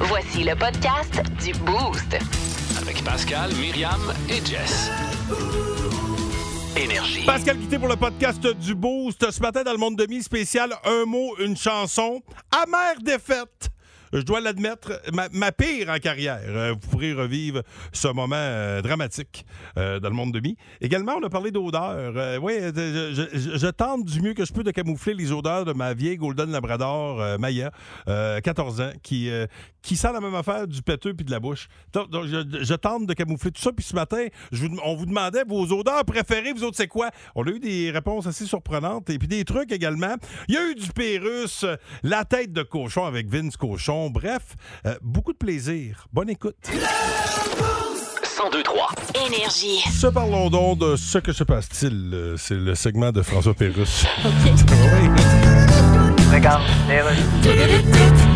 Voici le podcast du Boost. Avec Pascal, Myriam et Jess. Énergie. Pascal Guité pour le podcast du Boost. Ce matin, dans le monde demi spécial, un mot, une chanson. Amère défaite. Je dois l'admettre, ma, pire en carrière. Euh, vous pourrez revivre ce moment euh, dramatique euh, dans le monde demi. Également, on a parlé d'odeur. Euh, oui, je, tente du mieux que je peux de camoufler les odeurs de ma vieille Golden Labrador Maya, euh, 14 ans, qui, qui sent la même affaire du péteux puis de la bouche. Donc, je, tente de camoufler tout ça. Puis ce matin, on vous demandait vos odeurs préférées. Vous autres, c'est quoi? On a eu des réponses assez surprenantes et puis des trucs également. Il y a eu du Pérus, la tête de cochon avec Vince Cochon. Bref, euh, beaucoup de plaisir. Bonne écoute. 1023. Énergie. Se parlons donc de ce que se passe-t-il. Euh, C'est le segment de François Pérus.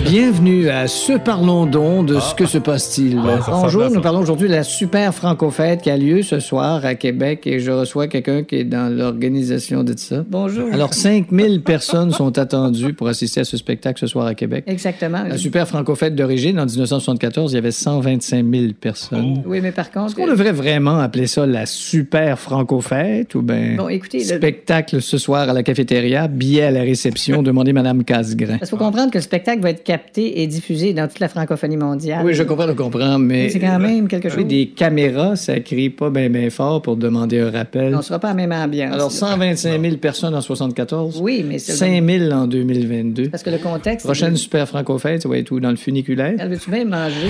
Bienvenue à Ce Parlons donc de ce que se passe-t-il. Bonjour, nous parlons aujourd'hui de la super franco-fête qui a lieu ce soir à Québec et je reçois quelqu'un qui est dans l'organisation de ça. Bonjour. Alors, 5000 personnes sont attendues pour assister à ce spectacle ce soir à Québec. Exactement. La super franco-fête d'origine, en 1974, il y avait 125 000 personnes. Oui, mais par contre. Est-ce qu'on devrait vraiment appeler ça la super franco-fête ou bien Bon, écoutez, le- spectacle ce soir à la cafétéria, billet à la réception, demandez Madame Casgrain. Parce qu'il faut comprendre que le spectacle va être capté et diffusé dans toute la francophonie mondiale. Oui, je comprends, je comprends, mais. C'est quand même quelque chose. Oui, des caméras, ça crie pas bien ben fort pour demander un rappel. On sera pas à même ambiance. Alors, là. 125 000 personnes en 74. Oui, mais c'est. 5 000 en 2022. Parce que le contexte. Prochaine super franco-fête, ça va être où? Dans le funiculaire? Elle veut-tu bien manger?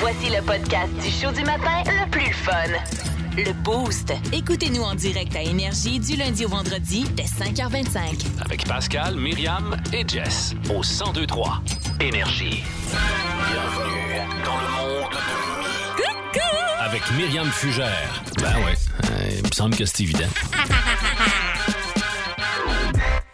Voici le podcast du show du matin le plus fun. Le Boost. Écoutez-nous en direct à Énergie du lundi au vendredi dès 5h25. Avec Pascal, Myriam et Jess. Au 1023. Énergie. Bienvenue dans le monde de Mi. Avec Myriam Fugère. Ben ouais, euh, il me semble que c'est évident.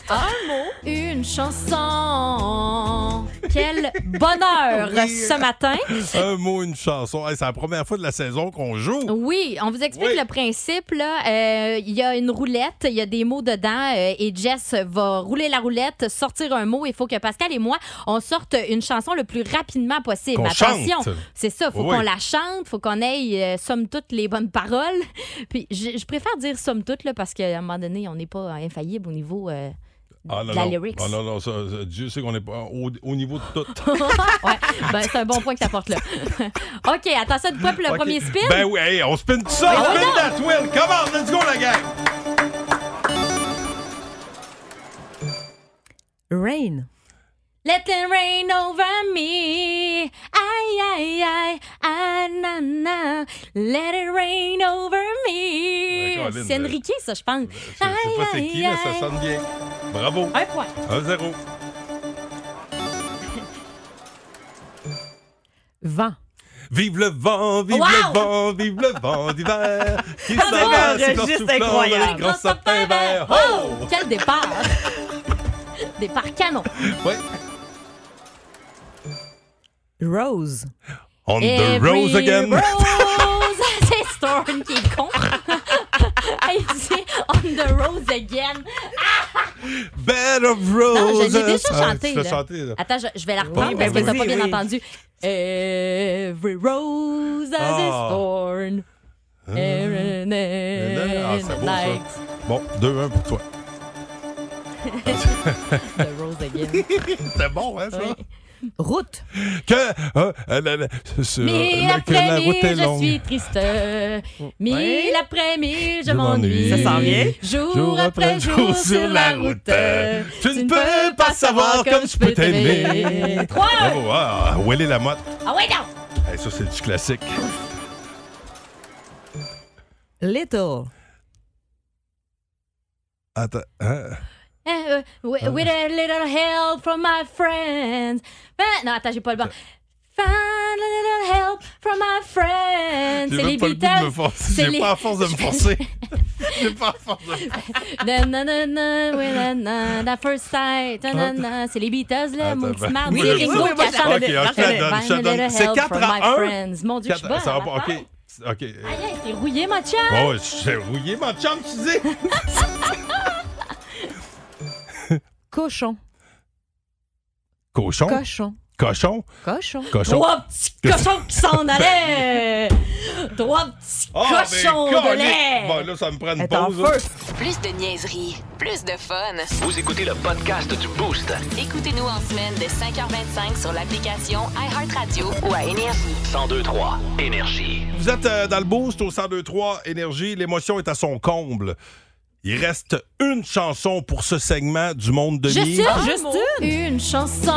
Un mot, une chanson. Quel bonheur Oui. ce matin. Un mot, une chanson. Hey, c'est la première fois de la saison qu'on joue. Oui, on vous explique Oui. le principe. là. Euh, Il y a une roulette, il y a des mots dedans euh, et Jess va rouler la roulette, sortir un mot. Il faut que Pascal et moi, on sorte une chanson le plus rapidement possible. Qu'on Attention, chante. c'est ça. faut Oui. qu'on la chante, faut qu'on ait, euh, somme toute, les bonnes paroles. Puis je, je préfère dire somme toute là, parce qu'à un moment donné, on n'est pas infaillible au niveau euh, Ah, non, la non. lyrics. Ah, non, non, ça, ça, Dieu sait qu'on n'est pas au, au niveau de tout. ouais, ben, c'est un bon point que tu apportes là. OK, attention de quoi pour le Ok. premier spin? Ben oui, hey, on spin tout ça. On spin that wheel. Come on, let's go, la gang. Rain. Let it rain over me. Aïe, aïe, aïe, ah, na, na. Let it rain over me. C'est euh, Enrique, ça, je pense. Je sais pas c'est qui, mais ça sonne bien. Bravo. Un point. 1-0. Vent. Vive le vent, vive Wow! le vent, vive le vent d'hiver. Qui s'en c'est va, un c'est en registre soufflant dans incroyable. les grands sapins verts. Oh! Quel départ! départ canon. Ouais. Rose. On the rose again. Rose. C'est Storm qui est con. Dit On the rose again. Bed of roses. Non, je l'ai déjà Ah, chanté. tu l'as là. chanté, là. Attends, je, je vais la reprendre Oui, parce ben que t'as pas bien oui. entendu. Every rose has its Ah. thorn. Every Ah, c'est beau, night. Bon, 2-1 pour toi. The rose again. C'était bon, hein, ça? Oui. Route. Que, euh, euh, la- la- ce- Mille la- que la route est je longue. suis triste. Mille Ouais. après-midi, je Je m'ennuie. Ça s'en vient. Jour, après jour sur la route. Tu ne peux pas savoir comme je peux t'aimer. Trois. Bravo, ah, où est la motte? Ah ouais, non. Hey, ça, c'est du classique. Little. Attends, hein? Eh, with, with a little help from my friends. Eh, non, attends, j'ai pas le bon. Find a little help from my friends. C'est les Beatles. J'ai les- pas à force de me forcer. J'ai pas à force de me forcer. Na, na, na, na, na, first sight. Na, na, na. C'est les Beatles, là, mon petit ben, marde. oui, Ringo oui, qui je la Ok, je je C'est help 4 from my à 1. friends. Mon Dieu, je suis bonne. Ça va pas, ok. Ok. Aïe, aïe, t'es rouillé, ma chum. Oh, j'ai rouillé mon chum, tu dis. Cochon. Cochon? Cochon. Cochon? Cochon. Cochon. Trois petits cochons qui s'en allaient! Trois petits ben, cochons de lait! Bon, là, ça me prend une pause. feu. Plus de niaiserie, plus de fun. Vous écoutez le podcast du Boost. Écoutez-nous en semaine de 5h25 sur l'application iHeartRadio Ou à Énergie. 1023 Énergie. Vous êtes euh, dans le boost au 1023 Énergie. L'émotion est à son comble. Il reste une chanson pour ce segment du monde de Juste une, juste une? Chanson.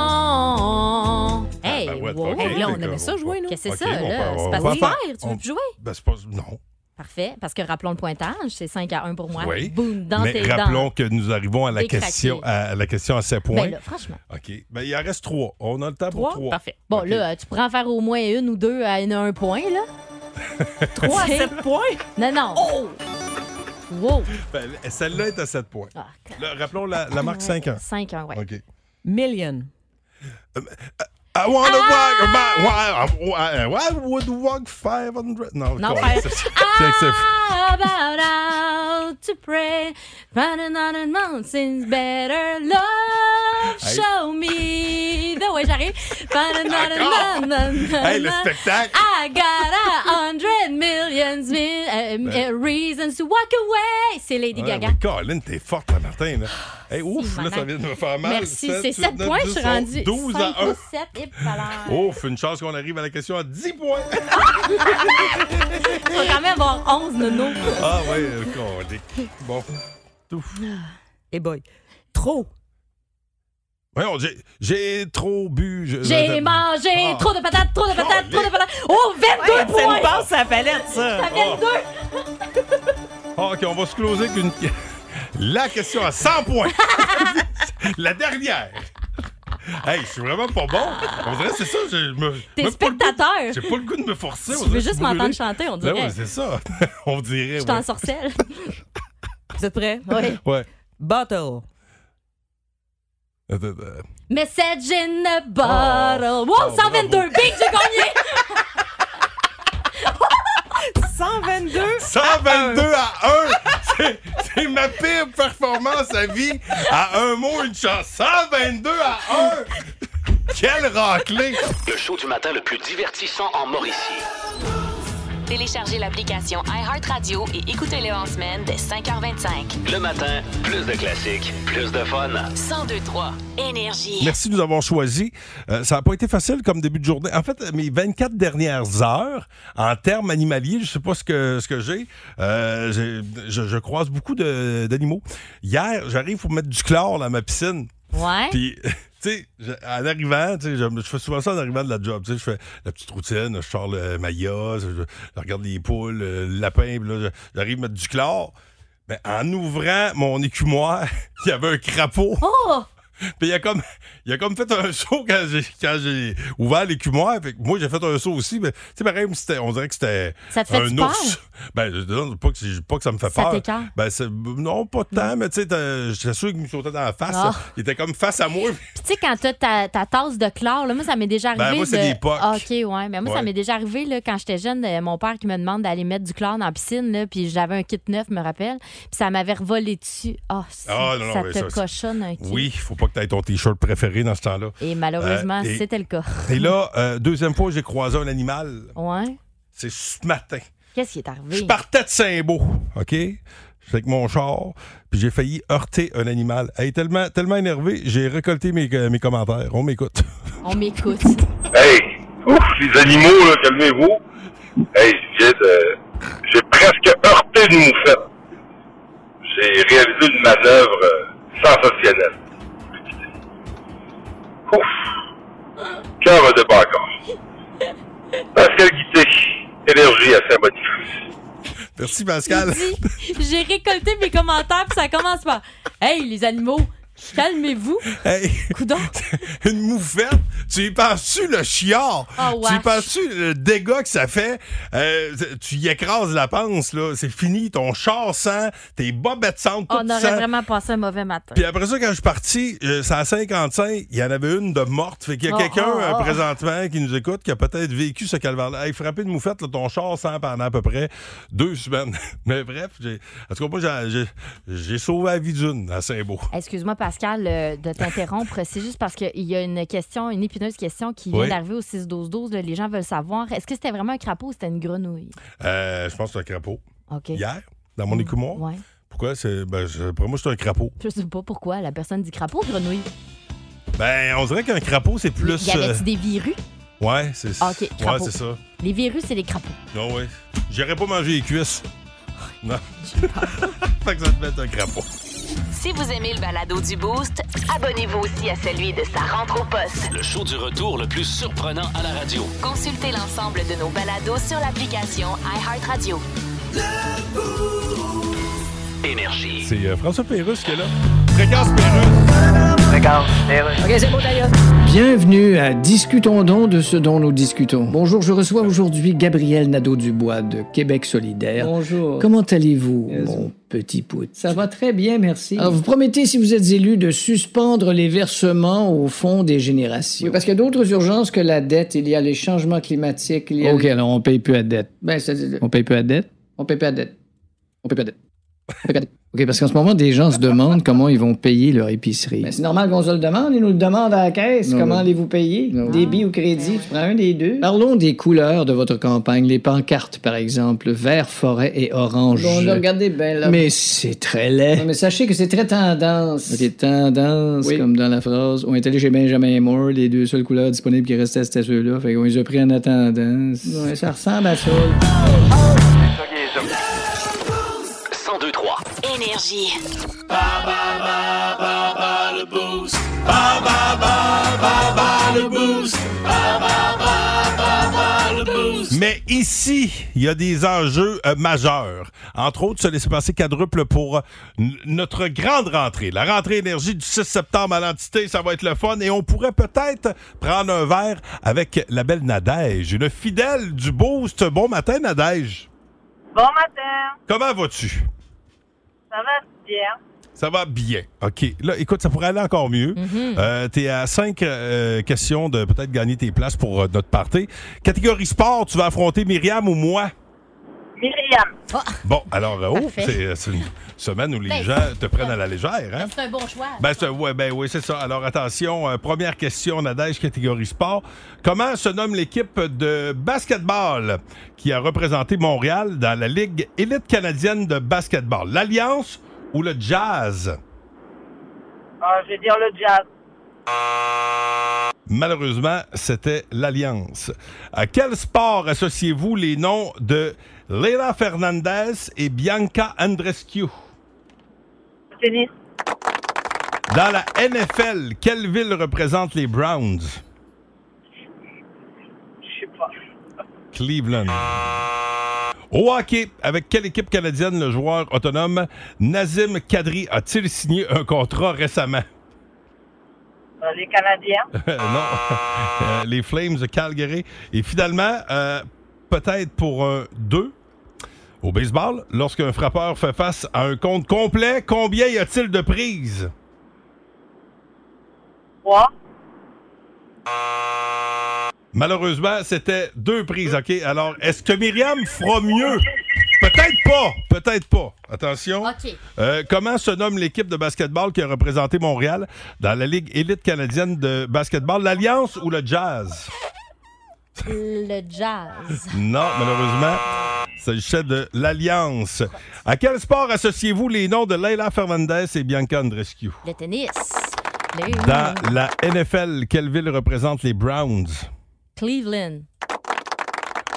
Hey, ben ouais, wow. ok, Hey, là, on d'accord. aimait ça jouer, nous. Qu'est-ce que c'est Ok, ça, on là? va- C'est on pas va super. faire- Tu veux on- plus jouer? Ben, c'est pas... Non. Parfait, parce que rappelons le pointage, c'est 5 à 1 pour moi. Oui. Boum, dans Mais tes rappelons dents. que nous arrivons à la question à la question à 7 points. Ben là, franchement. OK. Ben, il en reste trois. On a le temps pour Trois? Parfait. Bon, Ok. là, tu pourrais en faire au moins une ou deux à une- un point, là. 3 à C'est- 7 points? Non, non. Wow. Ben, celle-là est à 7 points. Ah, Là, rappelons la, la marque 5 ans. 5 1, ouais. OK. Million. I wanna Ah! walk why, why, why would walk 500? Non, Non, c'est- About out to pray, running on the mountains, better love, Hey. show me the way. J'arrive. Hey, le spectacle! I got a hundred millions mil- uh, uh, reasons to walk away. C'est Lady Ouais, Gaga. Colin, t'es forte, là, Martin. Là. Hey, ouf, là, ça vient de me faire mal. Merci, c'est huit, 7 neuf, points, je suis onze, rendue. 12 à 5 1. ou 7, et voilà. Une chance qu'on arrive à la question à 10 points. Il va quand même avoir 11, Nono. ah, ouais, euh, colique. Bon. Ouf. Et boy. Trop. Voyons, j'ai- j'ai trop bu. je- J'ai mangé Ah. trop de patates, trop de patates, Oh, trop de patates. Oh, 22 Ça points! me passe à la palette, ça. Ça fait 22! Ah, OK, on va se closer avec une... La question à 100 points. la dernière. Hey, je suis vraiment pas bon. On dirait que c'est ça. Je me, T'es spectateur. J'ai pas le goût de me forcer. Tu veux juste m'entendre chanter, on Ben dirait. ouais, c'est ça. on dirait. Je ouais. t'en sorcelle. Vous êtes prêts? Oui. Ouais. Bottle. Message in a bottle. Wow, Oh, 122. bravo. Big, j'ai gagné. 122. 122 à 1! C'est- ma pire performance à vie. À un mot, une chance. 122 à 1! Quelle raclée! Le show du matin le plus divertissant en Mauricie. Téléchargez l'application iHeartRadio et écoutez-le en semaine dès 5h25. Le matin, plus de classiques, plus de fun. 1023 Énergie. Merci de nous avoir choisis. Euh, ça n'a pas été facile comme début de journée. En fait, mes 24 dernières heures, en termes animaliers, je sais pas ce que, ce que j'ai. Euh, j'ai- je, je croise beaucoup d'animaux. Hier, j'arrive pour mettre du chlore dans ma piscine. Ouais. Puis, en arrivant, je, fais souvent ça en arrivant de la job. Je fais la petite routine, je sors le maillot, je, regarde les poules, le lapin, j'arrive à mettre du chlore. Ben, en ouvrant mon écumoire, il y avait un crapaud. Oh! Puis il a comme il a comme fait un saut quand j'ai quand j'ai ouvert l'écumoire. Fait que moi j'ai fait un saut aussi, mais tu sais pareil, on dirait que c'était Ça te fait un peur? ours. Ben je pas que pas que ça me fait Ça peur. Ben c'est- non pas tant, mais tu sais j'étais sûr qu'il me sautait dans la face. Ah. Il était comme face à moi. Puis tu sais, quand t'as ta, ta tasse de chlore, là, moi, ça m'est déjà arrivé. Ben, moi, c'est de... des pocs. Ah, OK, ouais. Mais moi, ça m'est déjà arrivé là, quand j'étais jeune, euh, mon père qui me demande d'aller mettre du chlore dans la piscine, là, puis j'avais un kit neuf, me rappelle, puis ça m'avait revolé dessus. Ah, ça, Ah, non, non, ça te ça, cochonne un kit. Oui, il faut pas que tu aies ton t-shirt préféré dans ce temps-là. Et malheureusement, Euh, et- c'était le cas. Et là, euh, deuxième fois, j'ai croisé un animal. Ouais. C'est ce matin. Qu'est-ce qui est Je arrivé? partais de Saint-Beau, OK? J'étais avec mon char, puis j'ai failli heurter un animal. Hey, tellement, tellement énervé, j'ai récolté mes, euh, mes commentaires. On m'écoute. On m'écoute. Hey, ouf, les animaux, là, calmez-vous. Hey, je viens de... J'ai presque heurté une moufette. J'ai réalisé une manœuvre sensationnelle. Ouf. Cœur débat encore. Pascal Guité, énergie à Saint-Boniface. Merci, Pascal. J'ai récolté mes commentaires, puis ça commence par Hey, les animaux, calmez-vous. Hey, Coudon. une moufette, tu y penses-tu le chiard? Oh, tu y penses-tu le dégât que ça fait? Euh, tu y écrases la panse, là. C'est fini. Ton char sent, tes bobettes sentent, tout On aurait vraiment passé un mauvais matin. Puis après ça, quand je suis parti, euh, c'est à 55, il y en avait une de morte. Fait qu'il y a Oh, quelqu'un oh, euh, oh. présentement qui nous écoute qui a peut-être vécu ce calvaire-là. Hey, frapper une moufette, là, ton char sent pendant à peu près deux semaines. Mais bref, j'ai, en tout cas, moi, j'ai sauvé la vie d'une à Saint-Beau. Excuse-moi, Pascal, euh, de t'interrompre. C'est juste parce qu'il y a une question, une épineuse question qui vient Oui. d'arriver au 6-12-12. là. Les gens veulent savoir, est-ce que c'était vraiment un crapaud ou c'était une grenouille? Euh, je pense que c'est un crapaud. OK. Hier, dans mon écumoire. Ouais. Pourquoi? C'est, ben, je- pour moi, c'est un crapaud. Je sais pas pourquoi la personne dit crapaud ou grenouille. Ben, on dirait qu'un crapaud, c'est plus. Y avait-tu euh, des virus? Ouais, c'est Ah, OK, Ouais, c'est ça. Les virus, c'est les crapauds. Non, ouais. J'irais pas manger les cuisses. Non. fait que ça devait être un crapaud. Si vous aimez le balado du Boost, abonnez-vous aussi à celui de sa rentre au poste. Le show du retour le plus surprenant à la radio. Consultez l'ensemble de nos balados sur l'application iHeartRadio. Énergie. C'est euh, François Pérusse qui est là. Fréquence Pérusse. OK, c'est beau d'ailleurs. Bienvenue à Discutons donc de ce dont nous discutons. Bonjour, je reçois aujourd'hui Gabriel Nadeau-Dubois de Québec solidaire. Bonjour. Comment allez-vous, Yes. mon petit poutre? Ça va très bien, merci. Alors, vous promettez, si vous êtes élu, de suspendre les versements au Fonds des générations. Oui, parce qu'il y a d'autres urgences que la dette. Il y a les changements climatiques. Il y a OK, alors on paye plus à dette. Ben, On paye plus à dette? on paye pas la dette. On paye plus à dette. On paye plus à dette. OK, parce qu'en ce moment, des gens se demandent comment ils vont payer leur épicerie. Ben, c'est normal qu'on se le demande. Ils nous le demandent à la caisse. Non, Comment allez-vous payer? Non. Débit ou crédit? Tu prends un des deux? Parlons des couleurs de votre campagne. Les pancartes, par exemple, vert, forêt et orange. Bon, regardez bien là. Mais c'est très laid. Non, mais sachez que c'est très tendance. OK, tendance, Oui. comme dans la phrase. On est allé chez Benjamin Moore, les deux seules couleurs disponibles qui restaient, c'était ceux-là. Fait qu'on les a pris en attendant. Ouais, ça ressemble à ça. 1023. Énergie. Mais ici, il y a des enjeux euh, majeurs. Entre autres, se laisser passer quadruple pour euh, notre grande rentrée. La rentrée énergie du 6 septembre à l'entité, ça va être le fun. Et on pourrait peut-être prendre un verre avec la belle Nadège, une fidèle du Boost. Bon matin, Nadège. Bon matin, Comment vas-tu? Ça va bien. Ça va bien. OK. Là, écoute, ça pourrait aller encore mieux. Euh, T'es à cinq euh, questions de peut-être gagner tes places pour euh, notre party. Catégorie sport, tu vas affronter Myriam ou moi? Myriam, Bon, alors, euh, oh, Parfait. c'est une semaine où les Ben, gens te prennent à la légère, hein? C'est un bon choix. Ben, c'est- ouais, ben oui, c'est ça. Alors, attention, euh, première question, Nadège, catégorie sport. Comment se nomme l'équipe de basketball qui a représenté Montréal dans la Ligue élite canadienne de basketball? L'Alliance ou le Jazz? Ah, je vais dire le jazz. Malheureusement, c'était l'Alliance. À quel sport associez-vous les noms de Leila Fernandez et Bianca Andrescu? Tennis, Dans la NFL, quelle ville représente les Browns? je sais pas. Cleveland. Au hockey, avec quelle équipe canadienne le joueur autonome Nazim Kadri a-t-il signé un contrat récemment? Euh, les Canadiens, non. Euh, les Flames de Calgary. Et finalement, euh, peut-être pour un 2 au baseball, lorsqu'un frappeur fait face à un compte complet, combien y a-t-il de prises? 3. Malheureusement, c'était deux prises, OK? Alors, est-ce que Myriam fera mieux? Peut-être pas. Peut-être pas. Attention. Euh, comment se nomme l'équipe de basketball qui a représenté Montréal dans la Ligue élite canadienne de basketball? L'Alliance ou le Jazz? Le jazz. Non, malheureusement, s'agissait de l'Alliance. À quel sport associez-vous les noms de Leila Fernandez et Bianca Andrescu? Le tennis. Le- Dans la NFL, quelle ville représente les Browns? Cleveland.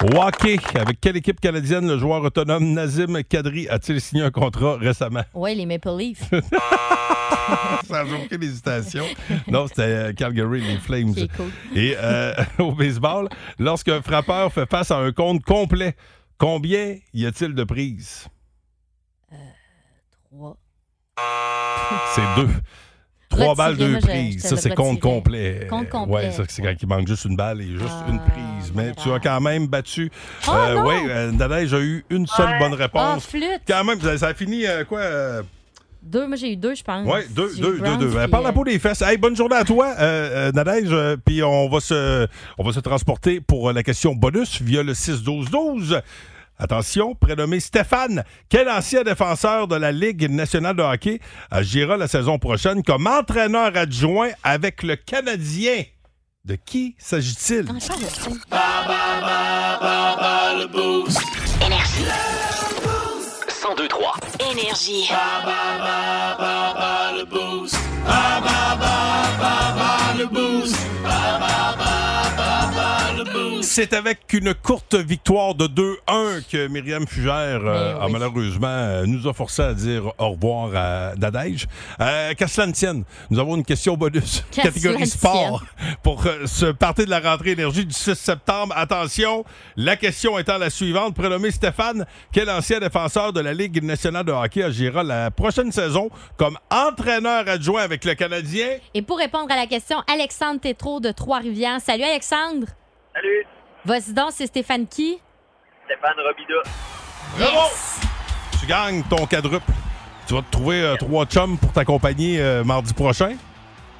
Hockey, avec quelle équipe canadienne le joueur autonome Nazim Kadri a-t-il signé un contrat récemment? Ouais, les Maple Leafs. Sans aucune hésitation. Non, c'était euh, Calgary, les Flames. Cool. Et euh, au baseball, lorsqu'un frappeur fait face à un compte complet, combien y a-t-il de prises? Trois. C'est deux. Trois balles, deux prises. Ça, c'est compte complet. Compte complet. Ouais, ça, c'est quand il manque juste une balle et juste Ah, une prise. Mais tu as quand même battu. Oh, non! oui, euh, Nadège a eu une seule Ouais. bonne Ah, réponse. flûte. quand même, ça, ça a fini euh, quoi? euh, Deux, moi j'ai eu deux, je pense. Oui, deux, deux, deux, deux. Euh, puis, Par la euh, peau des fesses. Hey, bonne journée à toi, euh, euh, Nadège. euh, Puis on va se, on va se transporter pour euh, la question bonus via le 6-12-12. Attention, prénommé Stéphane, quel ancien défenseur de la Ligue nationale de hockey agira la saison prochaine comme entraîneur adjoint avec le Canadien? De qui s'agit-il? Énergie. 1023. Énergie. C'est avec une courte victoire de 2-1 que Myriam Fugère euh, Mais a malheureusement euh, nous a forcé à dire au revoir à Dadège. Euh, Qu'à cela ne tienne, nous avons une question bonus Qu'à catégorie sport pour euh, ce party de la rentrée énergie du 6 septembre. Attention, la question étant la suivante. Prénommé Stéphane, quel ancien défenseur de la Ligue nationale de hockey agira la prochaine saison comme entraîneur adjoint avec le Canadien? Et pour répondre à la question, Alexandre Tétrault de Trois-Rivières. Salut Alexandre. Salut, Vas-y donc, c'est Stéphane qui? Stéphane Robida. Bravo! Tu gagnes ton quadruple. Tu vas te trouver euh, trois chums pour t'accompagner euh, mardi prochain.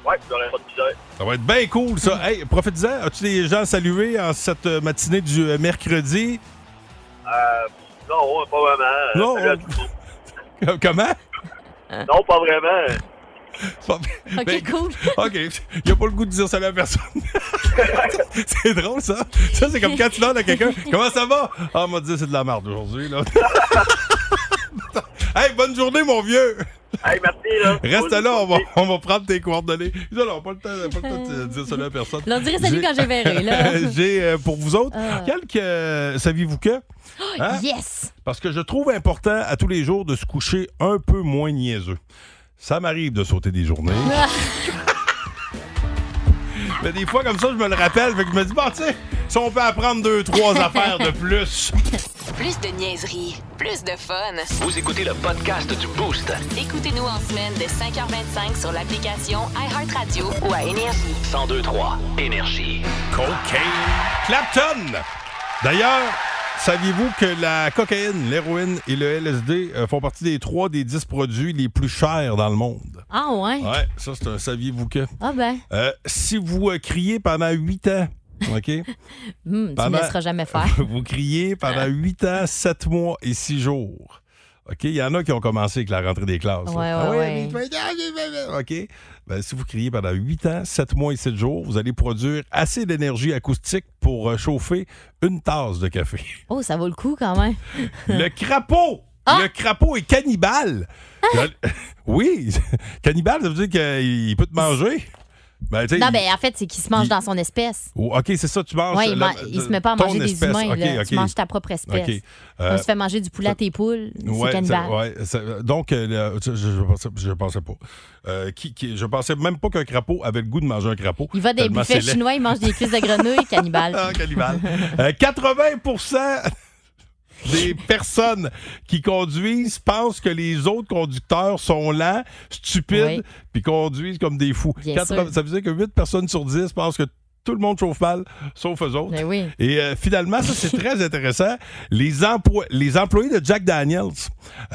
Ouais, j'aurais pas de misère. Ça va être bien cool, ça. Hey, profite-en. As-tu des gens à saluer en cette euh, matinée du euh, mercredi? Euh, non, pas vraiment. Non, Salut à on- tout le monde. Comment? Non, pas vraiment. Pas- OK, Ben, cool. OK. Il a pas le goût de dire salut à personne. c'est drôle, ça. Ça, c'est comme quand tu demandes à quelqu'un Comment ça va? Ah, on m'a dit c'est de la merde aujourd'hui. Là. hey, bonne journée, mon vieux! Hey, merci, là. Reste là, on va, on va prendre tes coordonnées. Non, non, pas le temps, pas le temps de dire salut à personne. Leur dirai salut J'ai- quand je verrai, là. J'ai euh, pour vous autres Ah. quelques. euh, Saviez-vous que? Hein? Yes! Parce que je trouve important à tous les jours de se coucher un peu moins niaiseux. Ça m'arrive de sauter des journées. Mais des fois, comme ça, je me le rappelle. Fait que je me dis, bon, tu sais, si on peut apprendre deux, trois affaires de plus. Plus de niaiserie, plus de fun. Vous écoutez le podcast du Boost. Écoutez-nous en semaine de 5h25 sur l'application iHeartRadio ou à Énergie. 1023. Énergie. Cocaine. Clapton! D'ailleurs, saviez-vous que la cocaïne, l'héroïne et le LSD euh, font partie des trois des dix produits les plus chers dans le monde? Ah ouais? Ouais, ça, c'est un saviez-vous que? Ah ben, Euh, si vous euh, criez pendant huit ans, OK? hum, tu Pendant- laisseras jamais faire. vous criez pendant 8 ans, 7 mois et 6 jours. OK? Il y en a qui ont commencé avec la rentrée des classes. Ouais, Ah ouais, ouais. mais- OK? Ben, si vous criez pendant 8 ans, 7 mois et 7 jours, vous allez produire assez d'énergie acoustique pour euh, chauffer une tasse de café. Oh, ça vaut le coup quand même. Le crapaud! Ah! Le crapaud est cannibale. Le- Oui, cannibale, ça veut dire qu'il peut te manger? Ben, Non, il- ben en fait, c'est qu'il se mange il- dans son espèce. Oh, OK, c'est ça, tu manges. Oui, il, la- man- il se met pas à manger des humains. OK, là. OK. Tu manges ta propre espèce. Comme Euh, tu fais manger du poulet à tes poules, c'est Ouais, cannibale. ça- ouais, donc, euh, je, je, pensais, je pensais pas. Euh, qui, qui- je pensais même pas qu'un crapaud avait le goût de manger un crapaud. Il va des buffets c'est chinois, il mange des cuisses de grenouille, cannibale. Ah, cannibale. Euh, 80 des personnes qui conduisent pensent que les autres conducteurs sont lents, stupides, Oui. puis conduisent comme des fous. Bien 80 sûr. ça veut dire que 8 personnes sur 10 pensent que tout le monde chauffe mal, sauf eux autres. Ben oui. Et euh, finalement, ça, c'est très intéressant. Les, emplois- les employés de Jack Daniels,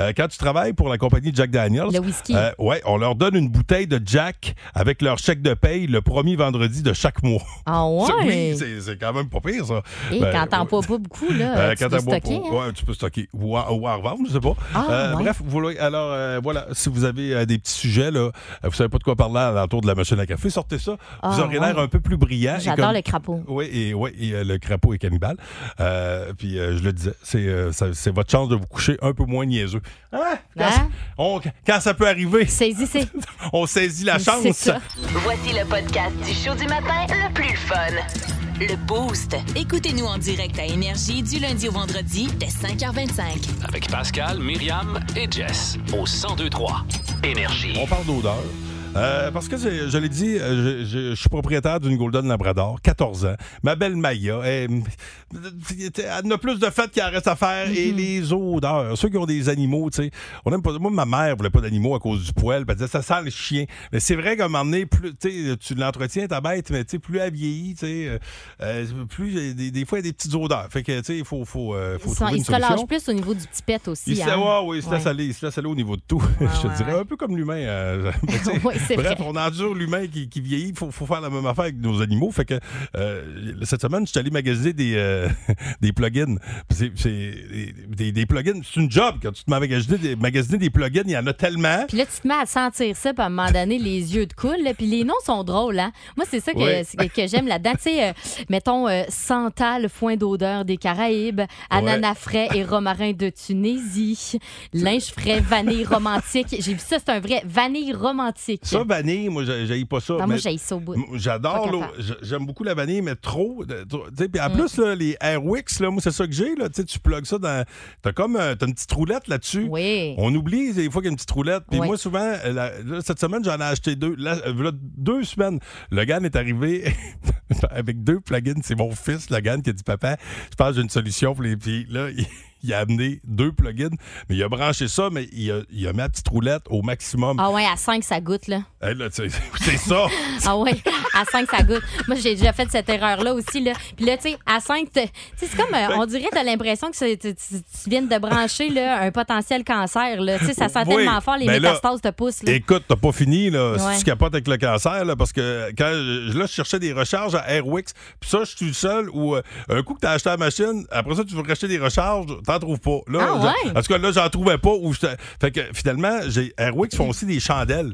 euh, quand tu travailles pour la compagnie Jack Daniels, Le whisky. euh, ouais, on leur donne une bouteille de Jack avec leur chèque de paye le premier vendredi de chaque mois. Ah ouais? Oui, c'est quand même pas pire, ça. Et Ben, quand t'en bois pas beaucoup, là, tu quand peux stocker. hein? ouais, tu peux stocker ou à, ou à revendre, je sais pas. Ah, ouais. Bref, vous alors voilà, si vous avez des petits sujets là, vous savez pas de quoi parler à l'entour de la machine à café, sortez ça. vous Ah, aurez l'air un peu plus brillant. J'adore comme- le crapaud. Oui, et, ouais, et euh, le crapaud est cannibale. Euh, puis euh, je le disais, c'est euh, votre chance de vous coucher un peu moins niaiseux. Hein? Quand, Hein? on- quand ça peut arriver, Saisissez. on saisit la chance. Ça. Voici le podcast du show du matin le plus fun. Le Boost. Écoutez-nous en direct à Énergie du lundi au vendredi dès 5h25. Avec Pascal, Myriam et Jess. Au 1023. Énergie. On parle d'odeur. Euh, parce que je l'ai dit, euh, je, je- je suis propriétaire d'une Golden Labrador, 14 ans. Ma belle Maya, elle, elle a plus de fêtes qu'il reste à faire. Et Mm-hmm. les odeurs, ceux qui ont des animaux, tu sais, on aime pas. Moi, ma mère voulait pas d'animaux à cause du poil. Elle disait ça sent le chien. Mais c'est vrai qu'à un moment donné, plus, tu l'entretiens ta bête, mais tu sais, plus elle vieillit, tu sais, euh, euh, plus des, des fois il y a des petites odeurs. Fait que tu sais, il faut, faut, euh, faut une se solution. plus au niveau du petit pet aussi. Il se, hein? ouais, oui, il se laisse Ouais. aller, il se laisse aller au niveau de tout. je te ouais, dirais ouais. un peu comme l'humain. Bref, vrai. on endure l'humain qui, qui vieillit. Il faut, faut faire la même affaire avec nos animaux. Fait que euh, cette semaine, je suis allé magasiner des, euh, des plugins. C'est des, des plugins. C'est une job quand tu te mets à magasiner des, magasiner des plugins. Il y en a tellement. Puis là, tu te mets à sentir ça, puis à un moment donné, les yeux de coule. là, Puis les noms sont drôles, hein? Moi, c'est ça que j'aime là-dedans. Tu sais, euh, mettons, euh, Santal, foin d'odeur des Caraïbes, ananas frais et romarin de Tunisie, linge frais, vanille romantique. J'ai vu ça, c'est un vrai vanille romantique. Ça, vanille, moi, j'ai j'ai pas ça. Non, moi, mais- j'ai ça au bout. J'adore l'eau. J'aime beaucoup la vanille, mais trop. Puis en Mm. plus, là, les Airwix, là, moi, c'est ça que j'ai. là, tu sais, Tu plugues ça dans. T'as comme euh, t'as une petite roulette là-dessus. Oui. On oublie des fois qu'il y a une petite roulette. Puis Oui. moi, souvent, euh, la- là, cette semaine, j'en ai acheté deux. Là, euh, là, deux semaines, le gars est arrivé avec deux plugins. C'est mon fils, le gars, qui a dit Papa, je pense que j'ai une solution pour les. Puis là, il, il a amené deux plugins, mais il a branché ça, mais il a, il a mis la petite roulette au maximum. Ah ouais, à 5, ça goûte, là. Hey, là, c'est ça. Ah ouais, à 5, ça goûte. Moi, j'ai déjà fait cette erreur-là aussi. Là. Puis là, tu sais, à 5, t'as- tu sais, c'est comme, euh, on dirait t'as l'impression que tu, tu- tu viens de brancher là, un potentiel cancer. Là. Tu sais, ça sent Oui, tellement fort, les ben métastases te poussent. Là. Écoute, t'as pas fini, là, Ouais. si tu capotes avec le cancer, là, parce que quand je, là, je cherchais des recharges à Airwix, puis ça, je suis le seul où, euh, un coup que t'as acheté la machine, après ça, tu veux racheter des recharges, t'en trouves pas. Là, Ah, ouais? En tout cas, là, j'en trouvais pas. Où fait que finalement, j'ai, Airwix font aussi des chandelles.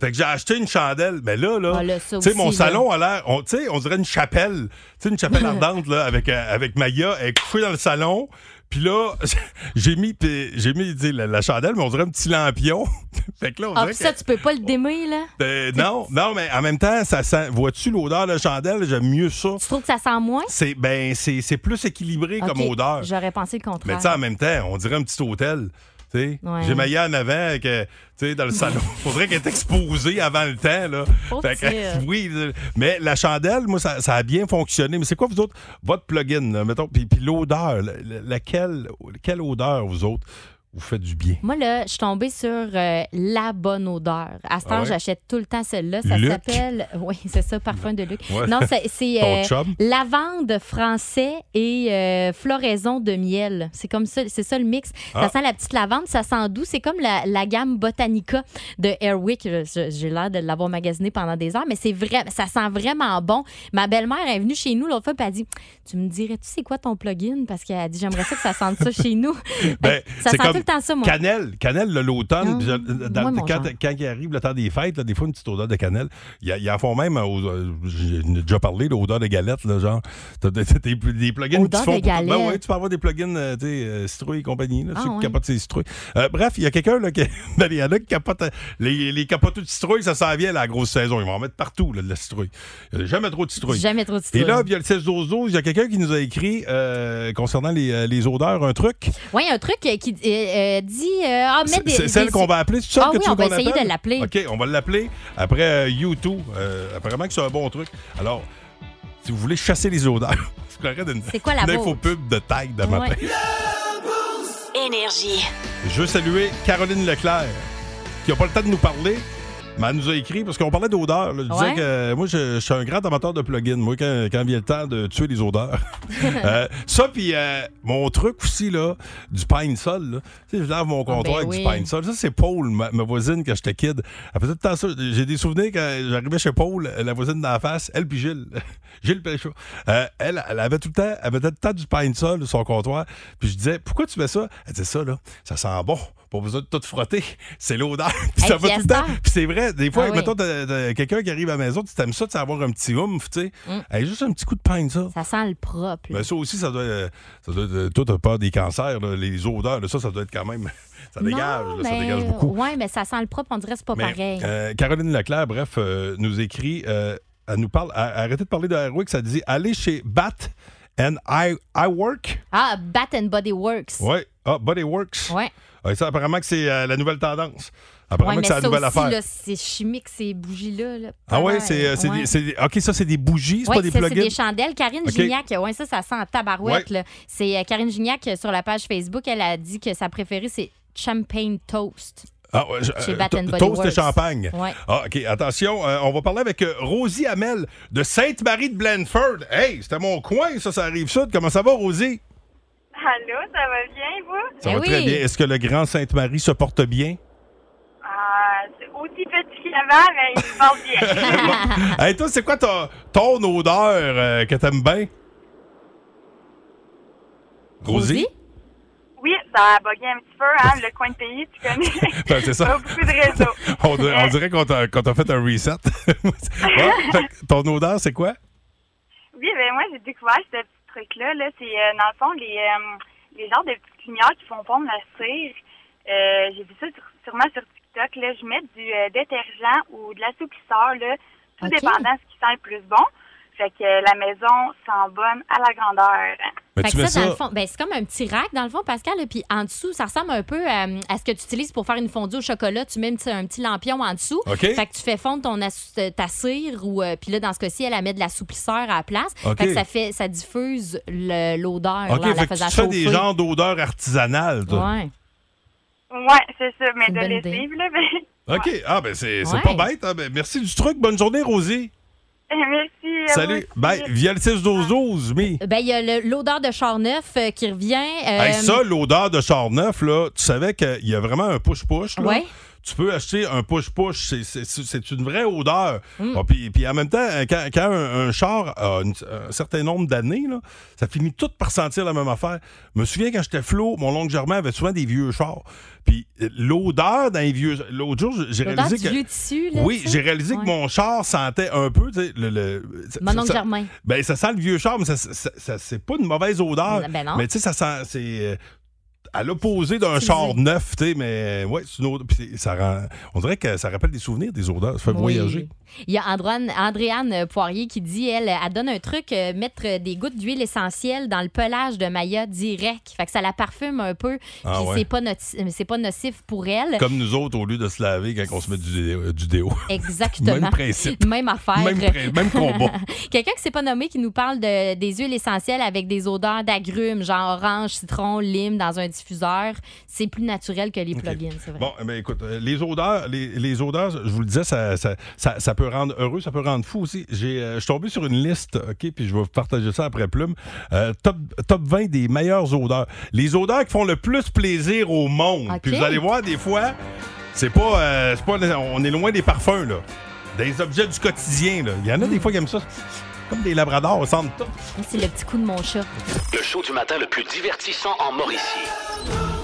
Fait que j'ai acheté une chandelle, mais là, là, Ah, tu sais, mon là. salon a l'air, on- tu sais, on dirait une chapelle, tu sais, une chapelle ardente, là, avec, euh, avec Maya, elle est couchée dans le salon, puis là, j'ai mis, j'ai mis, tu la, la chandelle, mais on dirait un petit lampion. fait que là, on Ah, ça, que- tu peux pas le démer, là? ben, non, non, mais en même temps, ça sent. Vois-tu l'odeur de chandelle? J'aime mieux ça. Tu trouves que ça sent moins? C'est ben, c'est plus équilibré comme odeur. J'aurais pensé le Mais contraire. tu sais, en même temps, on dirait un petit hôtel. Ouais. J'ai Maya en avant, avec, euh, dans le salon. Faudrait qu'elle est exposée avant le temps. Là. Fait que, oui, euh, mais la chandelle, moi, ça, ça a bien fonctionné. Mais c'est quoi, vous autres, votre plugin, là, mettons, puis, puis l'odeur, la- la- laquelle, quelle odeur, vous autres, vous fait du bien? Moi, là, je suis tombée sur euh, la bonne odeur. À ce temps, Ah ouais? j'achète tout le temps celle-là. Ça s'appelle. Oui, c'est ça, parfum de Luc. Ouais. Non, c'est- euh, lavande français et euh, floraison de miel. C'est comme ça, c'est ça le mix. Ah. Ça sent la petite lavande, ça sent doux. C'est comme la, la gamme Botanica de Airwick. J'ai l'air de l'avoir magasiné pendant des heures, mais c'est vrai, ça sent vraiment bon. Ma belle-mère est venue chez nous l'autre fois et elle a dit Tu me dirais-tu c'est quoi ton plugin Parce qu'elle a dit J'aimerais ça que ça sente ça chez nous. Ben, ça sent comme le temps ça, moi. Cannelle, cannelle l'automne. Mon quand, il arrive le temps des fêtes, là, des fois, une petite odeur de cannelle. Il y a- Ils en font même, aux- euh, j'ai déjà parlé, l'odeur de galette, là, genre. T'as des, des, des plugins qui se font. Ben ouais, tu peux avoir des plugins, euh, tu sais, euh, citrouille et compagnie, là, Ah, ceux qui ouais. capotent ses citrouilles. Euh, bref, il y a quelqu'un, là, qui. ben, il y en a qui capotent. euh, Les, les capoteux de citrouille, ça s'en vient, la grosse saison. Ils vont en mettre partout, là, de la citrouille. Il n'y a jamais trop de citrouille. Jamais trop de Et citrouille. là, via le 16 12 12 il y a quelqu'un qui nous a écrit euh, concernant les, euh, les odeurs un truc. Oui, un truc euh, qui euh, euh, dit euh, ah, mets C'est des, c'est celle des- qu'on va appeler, c'est ça Ah que oui, tu veux on va qu'on essayer appelle? de l'appeler. OK, on va l'appeler après euh, U2. Euh, apparemment que c'est un bon truc. Alors, si vous voulez chasser les odeurs, je ferais d'une C'est quoi la une infopub de tag de matin. Ouais. Énergie. Je veux saluer Caroline Leclerc, qui n'a pas le temps de nous parler, mais elle nous a écrit, parce qu'on parlait d'odeur. Je disais Ouais. que euh, moi, je, je suis un grand amateur de plugins, moi, quand, quand vient le temps de tuer les odeurs. Euh, ça, puis euh, mon truc aussi, là, du pine sol, là. Tu sais, je lave mon comptoir ben avec oui. du pine sol. Ça, c'est Paul, ma, ma voisine, quand j'étais kid. Elle faisait tout le temps ça. J'ai des souvenirs quand j'arrivais chez Paul, la voisine d'en face, elle puis Gilles. Gilles Péchaud. Euh, elle, elle avait tout le temps, elle mettait tout le temps du pine sol sur son comptoir. Puis je disais, pourquoi tu fais ça? Elle disait ça, là, ça sent bon. Pas besoin de tout frotter. C'est l'odeur. Puis Hey, ça va tout le temps. Puis c'est vrai, des fois, Ah mettons, quelqu'un qui arrive à la maison, tu t'aimes ça, tu sais, avoir un petit oomph, tu sais. Mm. Hey, juste un petit coup de pine sol. Ça sent le propre. Mais ça aussi, ça doit, euh, ça doit toi, t'as peur des cancers, là, les odeurs, là, ça, ça doit être quand même. Ça dégage, non, là, ça dégage beaucoup. Oui, mais ça sent le propre, on dirait que c'est pas Mais, pareil. euh, Caroline Leclerc, bref, euh, nous écrit, euh, elle nous parle, arrêtez de parler de Airwick, ça dit allez chez Bat and I, I Work. Ah, Bat and Body Works. Ouais. Ah, Bodyworks. Ouais. Ouais, ça, apparemment que c'est euh, la nouvelle tendance. Apparemment Ouais, que c'est la nouvelle aussi, affaire. c'est chimique, ces bougies-là. là. ah ouais, c'est euh, c'est ouais. des- OK, ça, c'est des bougies, c'est Ouais, pas des ça, c'est plugins. des chandelles. Karine. Gignac, ouais, ça, ça sent en tabarouette. Là. C'est euh, Karine Gignac, sur la page Facebook, elle a dit que sa préférée, c'est Champagne Toast. Ah, ouais, je- Chez euh, Bat to- and Body Toast et Works. champagne. Ouais. Ah, OK, attention, euh, on va parler avec euh, Rosie Hamel de Sainte-Marie de Blandford. Hey, c'était mon coin, ça, ça arrive sud. Comment ça va, Rosie? Allô, ça va bien, vous? Ça Eh va oui. très bien. Est-ce que le grand Sainte-Marie se porte bien? Ah, c'est aussi petit qu'avant, mais il parle bien. hey, toi, c'est quoi ton, ton odeur euh, que t'aimes bien? Rosie? Oui, ça a bugué un petit peu, hein, le coin de pays, tu connais. Ben, c'est ça. Beaucoup de réseaux. On, dirait- on dirait qu'on t'a qu'on t'a fait un reset. Ouais, ton odeur, c'est quoi? Oui, ben moi, j'ai découvert ce petit truc-là. Là. C'est, euh, dans le fond, les, euh, les genres de petites lumières qui font fondre la cire. Euh, j'ai vu ça sur- sûrement sur TikTok. Là. Je mets du euh, détergent ou de l'assouplisseur, là, tout dépendant ce qui sent le plus bon. Fait que euh, la maison sent bonne à la grandeur. Ben, Fait tu que mets ça, dans le fond, ben, c'est comme un petit rack, dans le fond, Pascal. Puis en dessous, ça ressemble un peu euh, à ce que tu utilises pour faire une fondue au chocolat. Tu mets un petit, un petit lampion en dessous. OK. Fait que tu fais fondre ton assou- ta cire. ou euh, Puis là, dans ce cas-ci, elle, elle met de l'assouplisseur à la place. Fait que ça, fait, ça diffuse l'odeur OK, là, en la fait que tu fais des genres d'odeurs artisanales, toi. Ouais. Ouais, c'est ça, mais C'est de idée. lessive, là. Ben, OK. Ah, ben, c'est c'est Ouais. pas bête. hein. Ben, merci du truc. Bonne journée, Rosie. merci. Salut. aussi. Via le 6-12-12, mi. Ben, il y a le- l'odeur de char neuf euh, qui revient. euh, Hey, ça, l'odeur de char neuf, là, tu savais qu'il y a vraiment un push-push. là? Ouais. Tu peux acheter un push-push. C'est- une vraie odeur. Mm. Ah, puis, puis en même temps, quand, quand un, un char a une- un certain nombre d'années, ça finit tout par sentir la même affaire. Je me souviens quand j'étais flot, mon oncle Germain avait souvent des vieux chars. Puis euh, l'odeur d'un vieux. L'autre jour, j'ai réalisé du que. vieux tissu, là, oui, j'ai réalisé Ouais. que mon char sentait un peu. Le, le- Mon oncle ça- Germain. Ben, ça sent le vieux char, mais ça, ça- ça- c'est pas une mauvaise odeur. Ben non. Mais tu sais, ça sent. C'est. À l'opposé d'un char neuf, tu sais, mais ouais, c'est une puis c'est- ça rend, on dirait que ça rappelle des souvenirs, des odeurs. Ça fait Oui. voyager. Il y a Andréane Poirier qui dit, elle, elle donne un truc, euh, mettre des gouttes d'huile essentielle dans le pelage de Maya direct. Fait que ça la parfume un peu. Ah puis ouais. c'est pas, c'est pas nocif pour elle. Comme nous autres, au lieu de se laver quand on se met du, dé- du déo. Exactement. Même principe. Même affaire. Même, même combat. Quelqu'un qui s'est pas nommé qui nous parle de, des huiles essentielles avec des odeurs d'agrumes, genre orange, citron, lime dans un diffuseur. C'est plus naturel que les plugins, c'est vrai. Bon, eh ben, écoute, euh, les odeurs, les, les odeurs, je vous le disais, ça, ça, ça- ça peut rendre heureux, ça peut rendre fou aussi. J'ai, euh, je suis tombé sur une liste, OK, puis je vais vous partager ça après Plume. Euh, top, top 20 des meilleures odeurs. Les odeurs qui font le plus plaisir au monde. Puis vous allez voir, des fois, c'est pas, euh, c'est pas. On est loin des parfums, là. Des objets du quotidien, là. Il y en a des fois qui aiment ça. Comme des labradors, ça sent tout. C'est le petit coup de mon chat. Le show du matin le plus divertissant en Mauricie.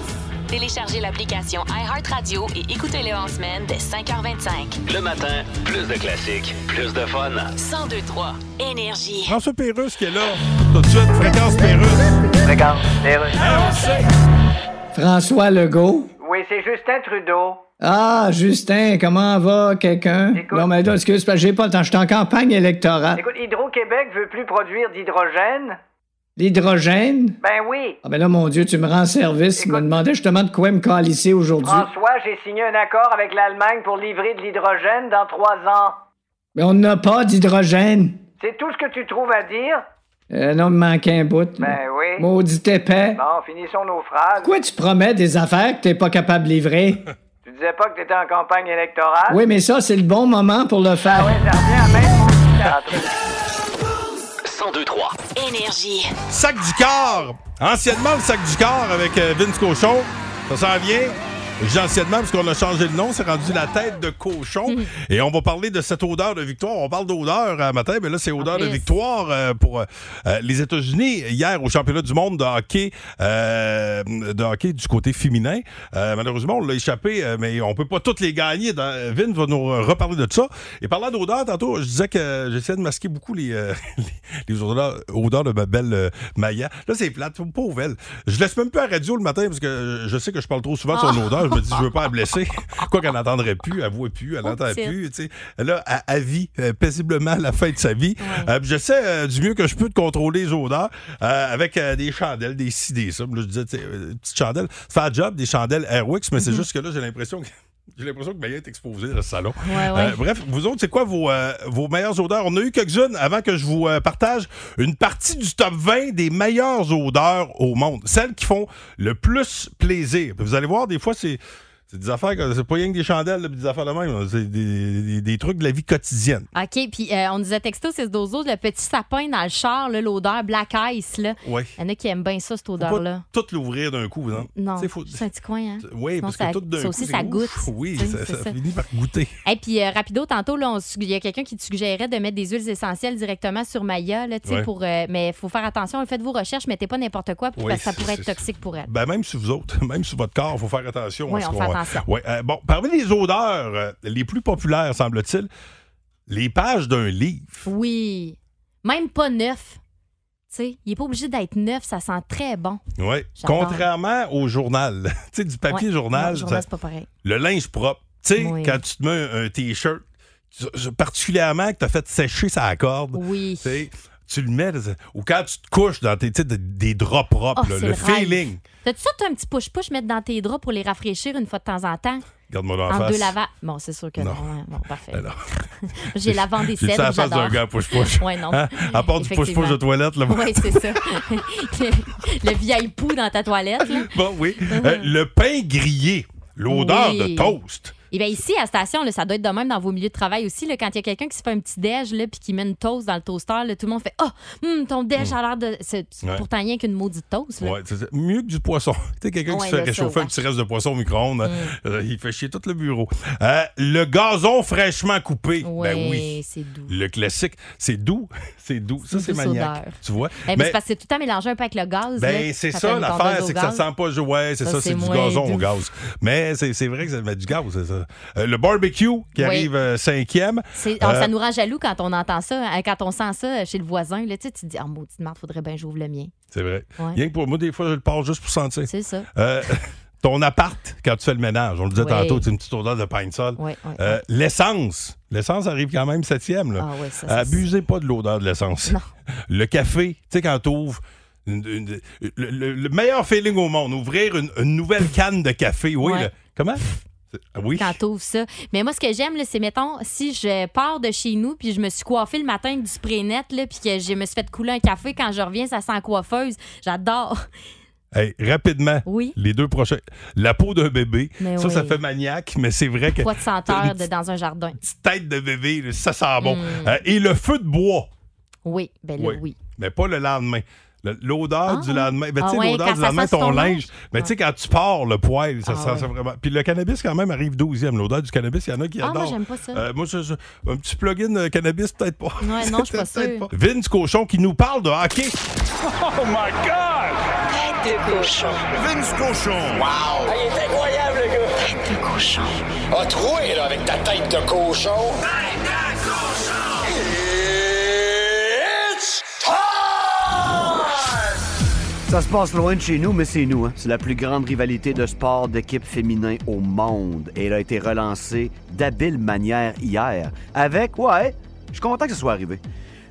Téléchargez l'application iHeartRadio et écoutez-le en semaine dès 5h25. Le matin, plus de classiques, plus de fun. 1023 Énergie. François Pérusse qui est là. Tout de suite, fréquence Pérusse. On sait. François Legault. Oui, c'est Justin Trudeau. Ah, Justin, comment va quelqu'un? Non, mais là, excuse, parce que j'ai pas le temps. Je suis en campagne électorale. Écoute, Hydro-Québec veut plus produire d'hydrogène. L'hydrogène? Ben oui. Ah, ben là, mon Dieu, tu me rends service. Je me demandais justement de quoi me calisser aujourd'hui. François, j'ai signé un accord avec l'Allemagne pour livrer de l'hydrogène dans trois ans. Mais on n'a pas d'hydrogène. C'est tout ce que tu trouves à dire? Euh, non, il me manquait un bout. là. Ben oui. Maudit épais. Bon, finissons nos phrases. Pourquoi tu promets des affaires que t'es pas capable de livrer? Tu disais pas que t'étais en campagne électorale? oui, mais ça, c'est le bon moment pour le faire. Ah ouais, ça revient à même mon psychiatre. 1023. Énergie. Sac du corps. Anciennement, le sac du corps avec euh, Vince Cochon. Ça s'en vient. Dis anciennement parce qu'on a changé de nom, c'est rendu la tête de cochon. Et on va parler de cette odeur de victoire. On parle d'odeur à matin, mais là, c'est odeur de victoire euh, pour euh, euh, les États-Unis. Hier, au championnat du monde de hockey, euh, de hockey du côté féminin. Euh, malheureusement, on l'a échappé, mais on peut pas toutes les gagner. Dans- Vin va nous reparler de ça. Et parlant d'odeur, tantôt, je disais que j'essayais de masquer beaucoup les, les, les odeurs, odeurs de ma belle Maya. Là, c'est plate, pauvre elle. Je laisse même plus à la radio le matin parce que je sais que je parle trop souvent de son Oh. odeur. Je me dis, je veux pas la blesser. Quoi qu'elle n'entendrait plus, elle voit plus, elle n'entend petite. plus. sais. Là, elle, elle vit euh, paisiblement à la fin de sa vie. Euh, puis J'essaie euh, du mieux que je peux de contrôler les odeurs avec euh, des chandelles, des ci, des ça. Là, je disais, tu sais, petites chandelles. Ça fait un job, des chandelles Airwix, mais c'est Mhm. juste que là, j'ai l'impression que. J'ai l'impression que Maya est exposée dans le salon. Ouais, ouais. Euh, bref, vous autres, c'est quoi vos, euh, vos meilleures odeurs? On a eu quelques-unes avant que je vous euh, partage une partie du top 20 des meilleures odeurs au monde. Celles qui font le plus plaisir. Vous allez voir, des fois, c'est C'est des affaires, c'est pas rien que des chandelles, là, des affaires de même. C'est des, des- des trucs de la vie quotidienne. OK, puis euh, on nous a texto ces dozos, le petit sapin dans le char, là, l'odeur Black Ice. Là. Oui. Il y en a qui aiment bien ça, cette Faut odeur-là. pas tout l'ouvrir d'un coup, hein. Non, sais, faut- c'est un petit coin, hein? Oui, parce que tout d'un ça coup. aussi, c'est ça ouf. goûte. Oui, ça, c'est ça ça. finit par goûter. Et puis, euh, rapido, tantôt, là, on su- il y a quelqu'un qui te suggérait de mettre des huiles essentielles directement sur Maya. Là, tu sais, Ouais. pour, euh, mais il faut faire attention. Faites vos recherches, mettez pas n'importe quoi, parce que ça c'est- pourrait être c'est- toxique pour elle. Ben, même sur vous autres, même sur votre corps, il faut faire attention. À ce on qu'on- attention. Ouais, euh, bon, parmi les odeurs euh, les plus populaires, semble-t-il, les pages d'un livre. Oui. Même pas neuf. Tu sais, il n'est pas obligé d'être neuf, ça sent très bon. Oui. Contrairement au journal. tu sais, du papier Ouais. journal. Non, le journal, ça- c'est pas pareil. le linge propre. Tu sais, Oui. quand tu te mets un, un T-shirt, particulièrement que tu as fait sécher sa corde. Oui. Tu sais, tu le mets, ou quand tu te couches dans tes, des- des draps propres, Oh, là, c'est le feeling. T'as-tu ça, un petit push-push mettre dans tes draps pour les rafraîchir une fois de temps en temps? Regarde-moi dans la En face. deux lavages. Bon, c'est sûr que non. Non. hein. Bon, parfait. Ben. J'ai la vent des cèdres, la face d'un gars push-push? Ouais, non. Hein? À part du push-push de toilette, là. Oui, c'est ça. le, le vieil pou dans ta toilette. Là. Bon, oui. Euh, le pain grillé, l'odeur Oui. de toast. Et bien ici, à la station, là, ça doit être de même dans vos milieux de travail aussi. Là, quand il y a quelqu'un qui se fait un petit déj là, puis qui met une toast dans le toaster, là, tout le monde fait Oh, hum, ton déj a l'air de. C'est Ouais. pourtant rien qu'une maudite toast. Là. Ouais, mieux que du poisson. tu sais, quelqu'un Ouais, qui se fait ça, réchauffer un petit reste de poisson au micro-ondes, Mm. euh, il fait chier tout le bureau. Euh, le gazon fraîchement coupé. Ben oui. c'est doux. Le classique, c'est doux. C'est doux. Ça, c'est maniaque. odeur. Tu vois? Eh, mais c'est parce que c'est tout le temps mélangé un peu avec le gaz. Ben, c'est ça l'affaire, c'est que ça sent pas. Ouais, c'est Ça, c'est du gazon au gaz. Mais c'est c'est vrai que ça met du gaz, c'est ça. Euh, le barbecue qui Oui. arrive euh, cinquième. C'est- oh, Euh, Ça nous rend jaloux quand on entend ça, hein, quand on sent ça chez le voisin. Là, tu sais, tu te dis, oh, maudite merde, faudrait bien que j'ouvre le mien. C'est vrai. Ouais. Rien que pour moi, des fois, je le pars juste pour sentir. C'est ça. Euh, ton appart, quand tu fais le ménage, on le disait Oui. tantôt, c'est une petite odeur de pain de sol. Oui, oui, Euh, L'essence. L'essence arrive quand même septième. Là. Ah ça, Abusez pas de l'odeur de l'essence. Le café, tu sais, quand tu ouvres. le, le- le meilleur feeling au monde, ouvrir une, une nouvelle canne de café. Oui, Ouais. le- comment? Ah Oui. Quand t'ouvres ça. Mais moi, ce que j'aime, c'est, mettons, si je pars de chez nous, puis je me suis coiffée le matin avec du spray net, là, puis que je me suis fait couler un café, quand je reviens, ça sent coiffeuse. J'adore. Hey, rapidement, Oui. les deux prochains. La peau d'un bébé, Mais ça, ça fait maniaque, mais c'est vrai que Pas de senteur de, dans un jardin. petite tête de bébé, là, ça sent bon. Mm. Euh, et le feu de bois. Oui, ben là, Oui. oui. Mais pas le lendemain. L'odeur Ah. du lendemain. Ben, tu Ah sais, ouais, l'odeur du lendemain, ton ton linge. Mais tu sais, quand tu pars le poil, ça Ah sent ouais. ça vraiment. Puis le cannabis, quand même, arrive 12e. L'odeur du cannabis, il y en a qui Ah, adorent. moi, j'aime pas ça. Euh, moi, je- je- un petit plugin de cannabis, peut-être pas. Ouais, non, je suis pas. Vince Cochon qui nous parle de hockey. Oh my God! Tête de cochon. Vince cochon. Wow! il est incroyable, le gars! Tête de cochon. A troué, là, avec ta tête de cochon. Tête Ça se passe loin de chez nous, mais c'est nous. hein. C'est la plus grande rivalité de sport d'équipe féminin au monde. Et elle a été relancée d'habile manière hier. Avec, ouais, je suis content que ce soit arrivé.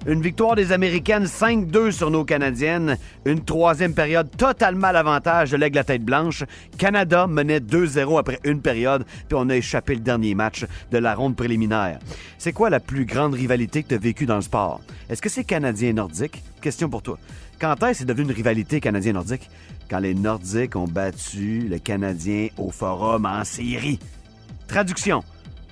Une victoire des Américaines 5-2 sur nos Canadiennes. Une troisième période totalement à l'avantage de l'Aigle à tête blanche. Canada menait 2-0 après une période, puis on a échappé le dernier match de la ronde préliminaire. C'est quoi la plus grande rivalité que tu as vécue dans le sport? Est-ce que c'est Canadien-Nordique? Question pour toi. Quand est-ce c'est devenu une rivalité Canadien-Nordique? Quand les Nordiques ont battu le Canadien au Forum en série. Traduction.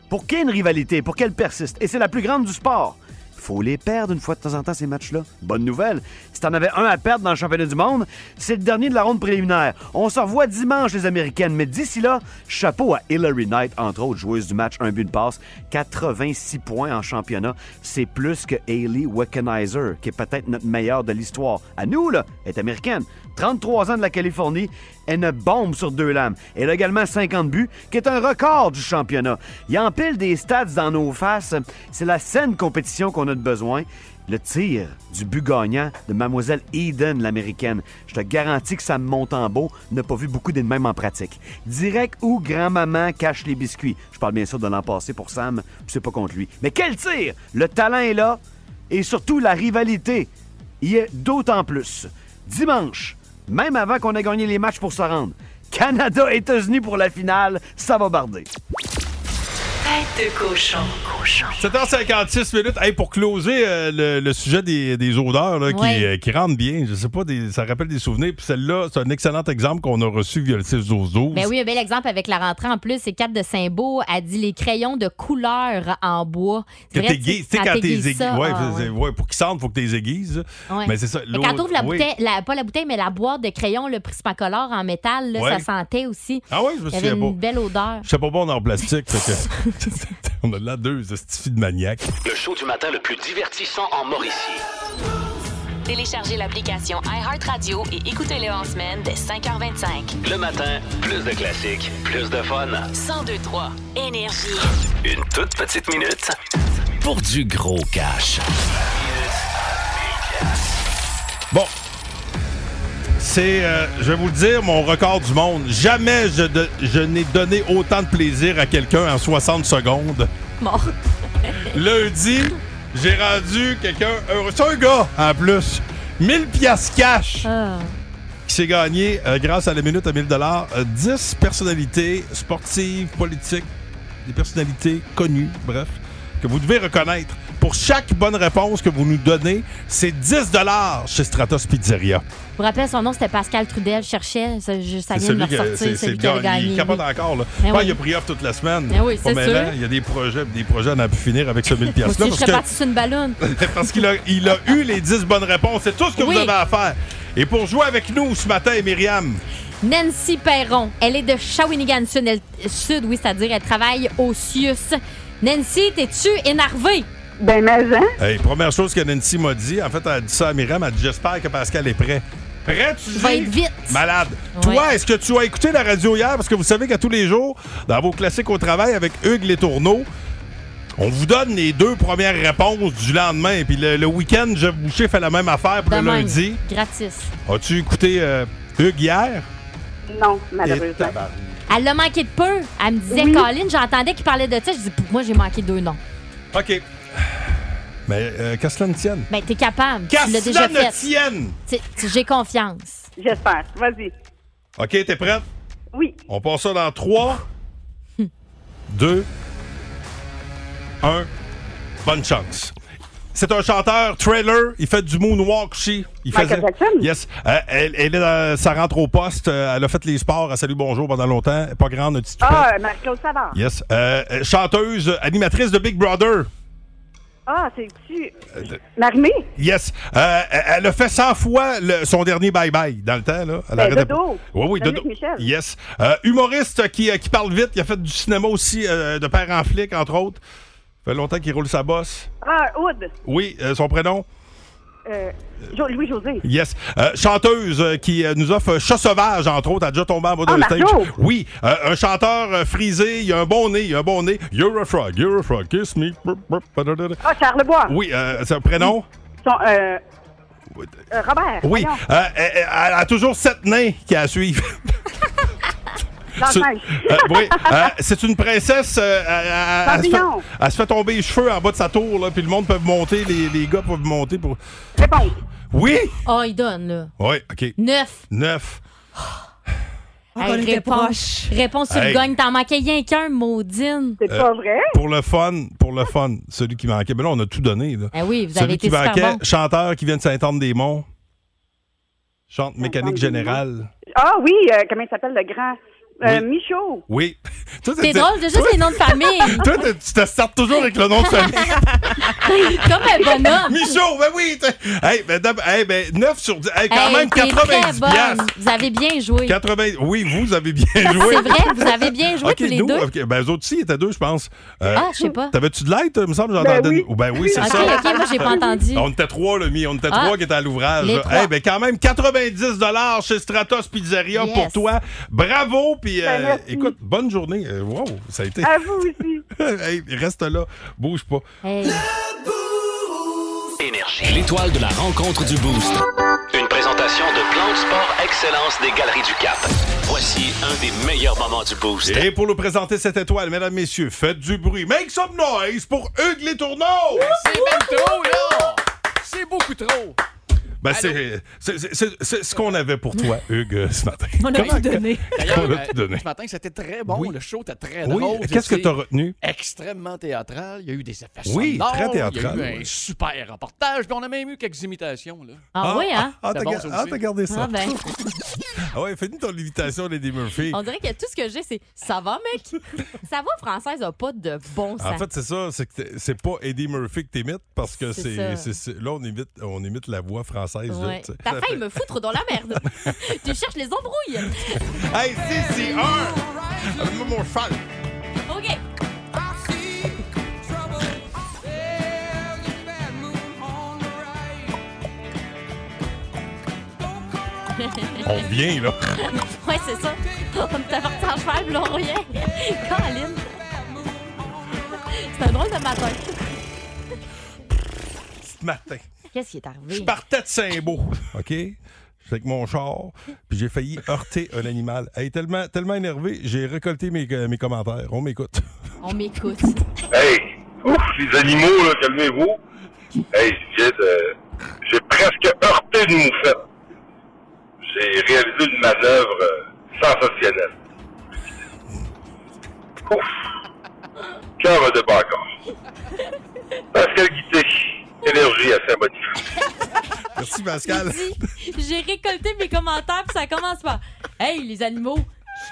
Pour qu'il une rivalité, pour qu'elle persiste, et c'est la plus grande du sport, faut les perdre une fois de temps en temps, ces matchs-là. Bonne nouvelle. Si t'en avais un à perdre dans le championnat du monde, c'est le dernier de la ronde préliminaire. On se revoit dimanche, les Américaines. Mais d'ici là, chapeau à Hillary Knight, entre autres, joueuse du match, un but de passe. 86 points en championnat. C'est plus que Hailey Wickenheiser, qui est peut-être notre meilleure de l'histoire. À nous, là, est américaine. 33 ans de la Californie, elle une bombe sur deux lames. Elle a également 50 buts, qui est un record du championnat. Il empile des stats dans nos faces. C'est la saine compétition qu'on a besoin. Le tir du but gagnant de Mademoiselle Eden, l'américaine. Je te garantis que ça me monte en beau. n'a pas vu beaucoup des mêmes en pratique. Direct où grand-maman cache les biscuits. Je parle bien sûr de l'an passé pour Sam, c'est pas contre lui. Mais quel tir! Le talent est là, et surtout la rivalité y est d'autant plus. Dimanche, même avant qu'on ait gagné les matchs pour se rendre, Canada-États-Unis pour la finale, ça va barder. Tête de cochon. 7h56 minutes. Hey, pour closer euh, le, le sujet des, des odeurs là, qui, Ouais. euh, qui rentrent bien, je sais pas, des- ça rappelle des souvenirs. Puis celle-là, c'est un excellent exemple qu'on a reçu via le 6-12-12. Ben oui, un bel exemple avec la rentrée en plus. C'est 4 de Saint-Beau a dit les crayons de couleur en bois. Que tu sais, quand t'es Ouais, ah, c'est- ouais, pour qu'ils sentent, faut que t'es aiguises. Ouais. Mais c'est ça. Mais quand t'ouvres la oui. bouteille, la- pas la bouteille, mais la boîte de crayons, le Prismacolor en métal, là, Ouais. ça sentait aussi. Ah ouais, je me Il y avait souviens une pas. belle odeur. Je sais pas bon en plastique. fait que- On a là deux estifs de maniaques. Le show du matin le plus divertissant en Mauricie. Téléchargez l'application iHeartRadio et écoutez-le en semaine dès 5h25. Le matin, plus de classiques, plus de fun. 1023 Énergie. Une toute petite minute pour du gros cash. Bon. C'est, euh, je vais vous le dire, mon record du monde. Jamais je, de- je n'ai donné autant de plaisir à quelqu'un en 60 secondes. Bon. Lundi, j'ai rendu quelqu'un heureux. C'est un gars, en plus. 1000 piastres cash Ah. qui s'est gagné euh, grâce à la minute à 1000 dollars. 10 personnalités sportives, politiques, des personnalités connues, bref, que vous devez reconnaître. Pour chaque bonne réponse que vous nous donnez, c'est 10 dollars chez Stratos Pizzeria. Je vous rappelle, son nom, c'était Pascal Trudel. Je cherchais. Ça, je- ça vient de me a- ressortir. c'est- celui le qui gars, gagné. il capote encore. Là. Ben oui. qu'il a pris off toute la semaine. Ben oui, c'est sûr. Il y a des projets, des projets à n'en plus finir avec ce 1000 piastres Moi là je serais sur une ballonne. parce qu'il a, il a eu les 10 bonnes réponses. C'est tout ce que Oui. vous avez à faire. Et pour jouer avec nous ce matin, Myriam, Nancy Perron. Elle est de Shawinigan Sud, oui, c'est-à-dire elle travaille au CIUS. Nancy, t'es-tu énervée? Ben, mais, hein? hey, première chose que Nancy m'a dit, en fait, elle a dit ça à Myriam, elle a dit J'espère que Pascal est prêt. Prêt, tu Je vais dis? être vite. Malade. Ouais. Toi, est-ce que tu as écouté la radio hier? Parce que vous savez qu'à tous les jours, dans vos classiques au travail avec Hugues Les Tourneaux, on vous donne les deux premières réponses du lendemain. Puis le, le week-end, Jeff Boucher fait la même affaire pour le lundi. Gratis. As-tu écouté euh, Hugues hier? Non, malheureusement. Elle l'a manqué de peu. Elle me disait, Oui. Colin, j'entendais qu'il parlait de ça. Je dis, moi, j'ai manqué deux noms. OK. Mais euh, qu'à cela ne tienne? Ben, t'es capable. Qu'à tu l'as cela déjà ne fait. tienne! Tu- tu- J'ai confiance. J'espère. Vas-y. OK, t'es prête? Oui. On passe ça dans 3, 2, 1. Bonne chance. C'est un chanteur trailer. Il fait du moonwalk aussi. Il Michael Jackson? Yes. Euh, elle, elle est dans sa rentre au poste. Euh, elle a fait les sports à Salut Bonjour pendant longtemps. Pas grande, une petite toupette. Ah, Marc-Claude Savard. Yes. Euh, euh, chanteuse, animatrice de Big Brother. Ah, c'est-tu... Euh, Marimé? Yes. Euh, elle a fait 100 fois le- son dernier bye-bye dans le temps. Là. Elle Ben, arrêtait Dodo. Oui, oui, Dominique Dodo. Michel. Yes. Euh, humoriste qui, euh, qui parle vite. Il a fait du cinéma aussi, euh, de père en flic, entre autres. fait longtemps qu'il roule sa bosse. Ah, Oud. Oui, euh, son prénom? Euh, Jo- Louis-José. Yes. Euh, chanteuse euh, qui euh, nous offre Chat sauvage, entre autres. A déjà tombé en bas Ah, d'un stage. Oui. Un chanteur frisé. Il a un bon nez. Il a un bon nez. You're a frog. You're a frog. Kiss me. Ah, Charles Lebois. Oui. Euh, c'est un prénom? Son, Robert. Oui. elle, elle a toujours sept nains qui a à suivre. Dans C'est- le neige. euh, oui, euh, c'est une princesse. euh, elle, elle- elle se fait, elle se fait tomber les cheveux en bas de sa tour, là, puis le monde peut monter, les, les gars peuvent monter pour. Réponse. Oui! Oh, il donne, là. Oui, OK. Neuf. Neuf. Ah, qu'on était réponse, réponse sur Hey. le gagne. T'en manquais rien qu'un, maudine. C'est Euh, pas vrai? Pour le fun, pour le fun, celui qui manquait. Mais là, on a tout donné. Là. Eh oui, vous celui avez qui super manquait, bon. chanteur qui vient de Saint-Anne-des-Monts. Chante mécanique générale. Ah oui, euh, comment il s'appelle le grand? Euh, Oui. Michaud. Oui. C'est t'es- drôle, c'est juste toi- les noms de famille. Toi, tu te startes toujours avec le nom de famille. Comme un bonhomme. Michaud, ben oui. Hey, ben, hey, ben 9 sur 10. Hey, quand Hey, même t'es 90 très bonne. piastres. Vous avez bien joué. 80... Oui, vous avez bien joué. C'est vrai, vous avez bien joué OK, tous les nous, deux. Ben, eux autres aussi, ils étaient deux, je pense. Euh, Ah, je sais pas. T'avais-tu de l'aide, me semble, Ben oui. Ben oui, c'est OK, ça. OK, moi, j'ai pas entendu. On était trois, le mi. On était Ah. trois qui étaient à l'ouvrage. Les là. trois. Eh ben, quand même, 90 chez Stratos Pizzeria Yes. pour toi. Bravo. Puis, euh, Ben, merci. écoute, bonne journée. Euh, wow, ça a été. À vous aussi. hey, reste là. Bouge pas. Hey. Énergie. L'étoile de la rencontre du Boost. Une présentation de Plan de Sport Excellence des Galeries du Cap. Voici un des meilleurs moments du Boost. Et pour nous présenter cette étoile, mesdames, messieurs, faites du bruit. Make some noise pour Hugues Les Tourneaux. C'est même trop, là! C'est beaucoup trop! Ben, c'est c'est- c'est- c'est- c'est ce qu'on avait pour toi, Hugues, ce matin. On a Comment tout que- donné. D'ailleurs, On a euh, tout donné. ce matin, c'était très bon. Oui. Le show était très Oui, drôle. qu'est-ce que C'est t'as retenu? Extrêmement théâtral. Il y a eu des effets Oui, sonores. très théâtral, Il y a eu un super reportage. Puis on a même eu quelques imitations. Là. Ah, oui, hein? Ah, C'était t'as bon, ga- ça ah, aussi. t'as gardé ça. Ah, ben. Ah ouais, fais-nous ton invitation, Lady Murphy. On dirait que tout ce que j'ai, c'est ça va, mec? sa voix française a pas de bon sens. En fait, c'est ça, c'est que t'es- c'est pas Eddie Murphy que t'imites parce que C'est c'est ça. c'est- c'est- là on imite on imite la voix française. Là, Ouais. T'as Ça failli me foutre dans la merde. tu cherches les embrouilles. Hey, si, si, un! Mon cheval. OK. On vient, là. ouais, c'est ça. On t'a parti en cheval, là, on revient. Caroline. C'est un drôle de matin. Ce matin. Qu'est-ce qui est arrivé? Je partais de Saint-Beau, OK? J'étais avec mon char, puis j'ai failli heurter un animal. Hey, tellement, tellement énervé, j'ai récolté mes, euh, mes commentaires. On m'écoute. On m'écoute. Hey, ouf, les animaux, là, calmez-vous. Hey, je viens de... J'ai presque heurté une moufette. J'ai réalisé une manœuvre euh, sensationnelle. Ouf. Cœur débat encore. Pascal Guité, énergie à Saint-Boniface. Merci, Pascal. J'ai récolté mes commentaires, puis ça commence par Hey, les animaux,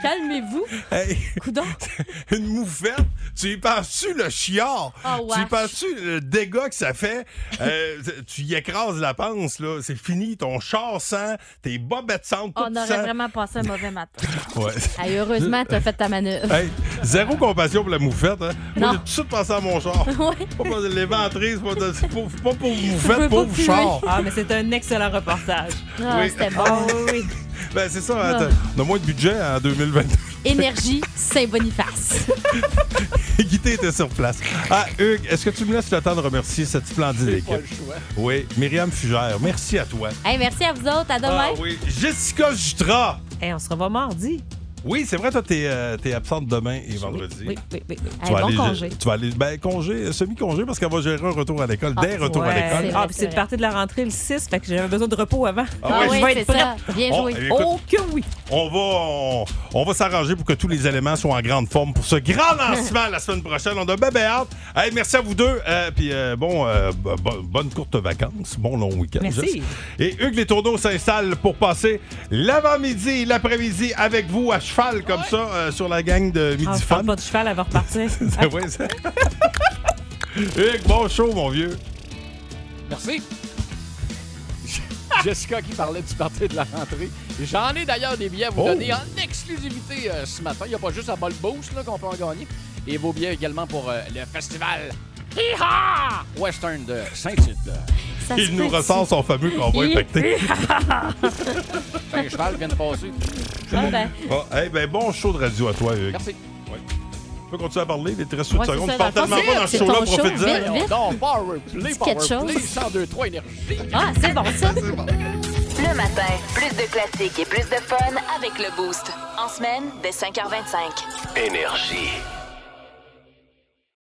calmez-vous. Hey, Coudon. une moufette, tu y penses-tu le chiard? Oh, tu y penses-tu le dégât que ça fait? Euh, tu y écrases la panse, là. C'est fini. Ton char sent, tes bobettes sentent, tout On aurait vraiment passé un mauvais matin. Ouais. Hey, heureusement, t'as fait ta manœuvre. Hey, zéro compassion pour la moufette. Hein? Moi, Non. j'ai tout de suite pensé à mon char. Ouais. Pas pour les ventrises, pas, c'est pas, pas pour moufette, pauvre char. Ah, mais c'est un excellent reportage. Ah, Oui. c'était bon. Ah, oui. Ben, c'est ça. Ah. attends, On a moins de budget en 2022. Énergie Saint-Boniface. Guité était sur place. Ah, Hugues, est-ce que tu me laisses le temps de remercier cette splendide Pas équipe? le choix. Oui, Myriam Fugère, merci à toi. Hey, merci à vous autres. À demain. Ah oui, Jessica Jutra. Hey, on se revoit mardi. Oui, c'est vrai, toi, t'es euh, t'es absente demain et vendredi. Oui, oui, oui. oui. Tu vas bon aller, congé. Tu vas aller, ben, congé, semi-congé, parce qu'elle va gérer un retour à l'école, Ah, des retours à l'école. C'est Ah, puis c'est le parti de la rentrée le 6, fait que j'avais besoin de repos avant. Ah Ah ouais, oui, je vais c'est prête. ça. Bien On- joué. écoute, Oh que oui! On va, on, on va s'arranger pour que tous les éléments soient en grande forme pour ce grand lancement la semaine prochaine. On a bien bien hâte. Hey, merci à vous deux. Euh, Puis euh, bon, euh, bo- bo- bonne courte vacances. Bon long week-end. Merci. Et Hugues Les Tourneaux s'installe pour passer l'avant-midi et l'après-midi avec vous à cheval comme ça euh, sur la gang de Midi Ah, je Fun. parle pas de cheval, elle va repartir. C'est vrai, ça. Hugues, bon show, mon vieux. Merci. Jessica qui parlait du parti de la rentrée. J'en ai d'ailleurs des billets à vous Oh. donner en exclusivité euh, ce matin. Il n'y a pas juste à Ball Boost là, qu'on peut en gagner. Et vos billets également pour euh, le festival Hi-Ha! Western de Saint-Tite. Ça Il nous ressort son fameux combat infecté. Un cheval vient de passer. Ah ben. Bon, hey, ben, bon show de radio à toi, Hugues. Merci. Tu peux continuer à parler, les 13 Ouais, secondes. c'est Tu parles dans le tellement pas dans ce show-là, profite-en. vite, vite. Non, Power Play, Dis Power quelque chose. Play, 102 énergie. Ah, c'est bon, ça. Le matin, plus de classiques et plus de fun avec le Boost. En semaine, dès 5h25. Énergie.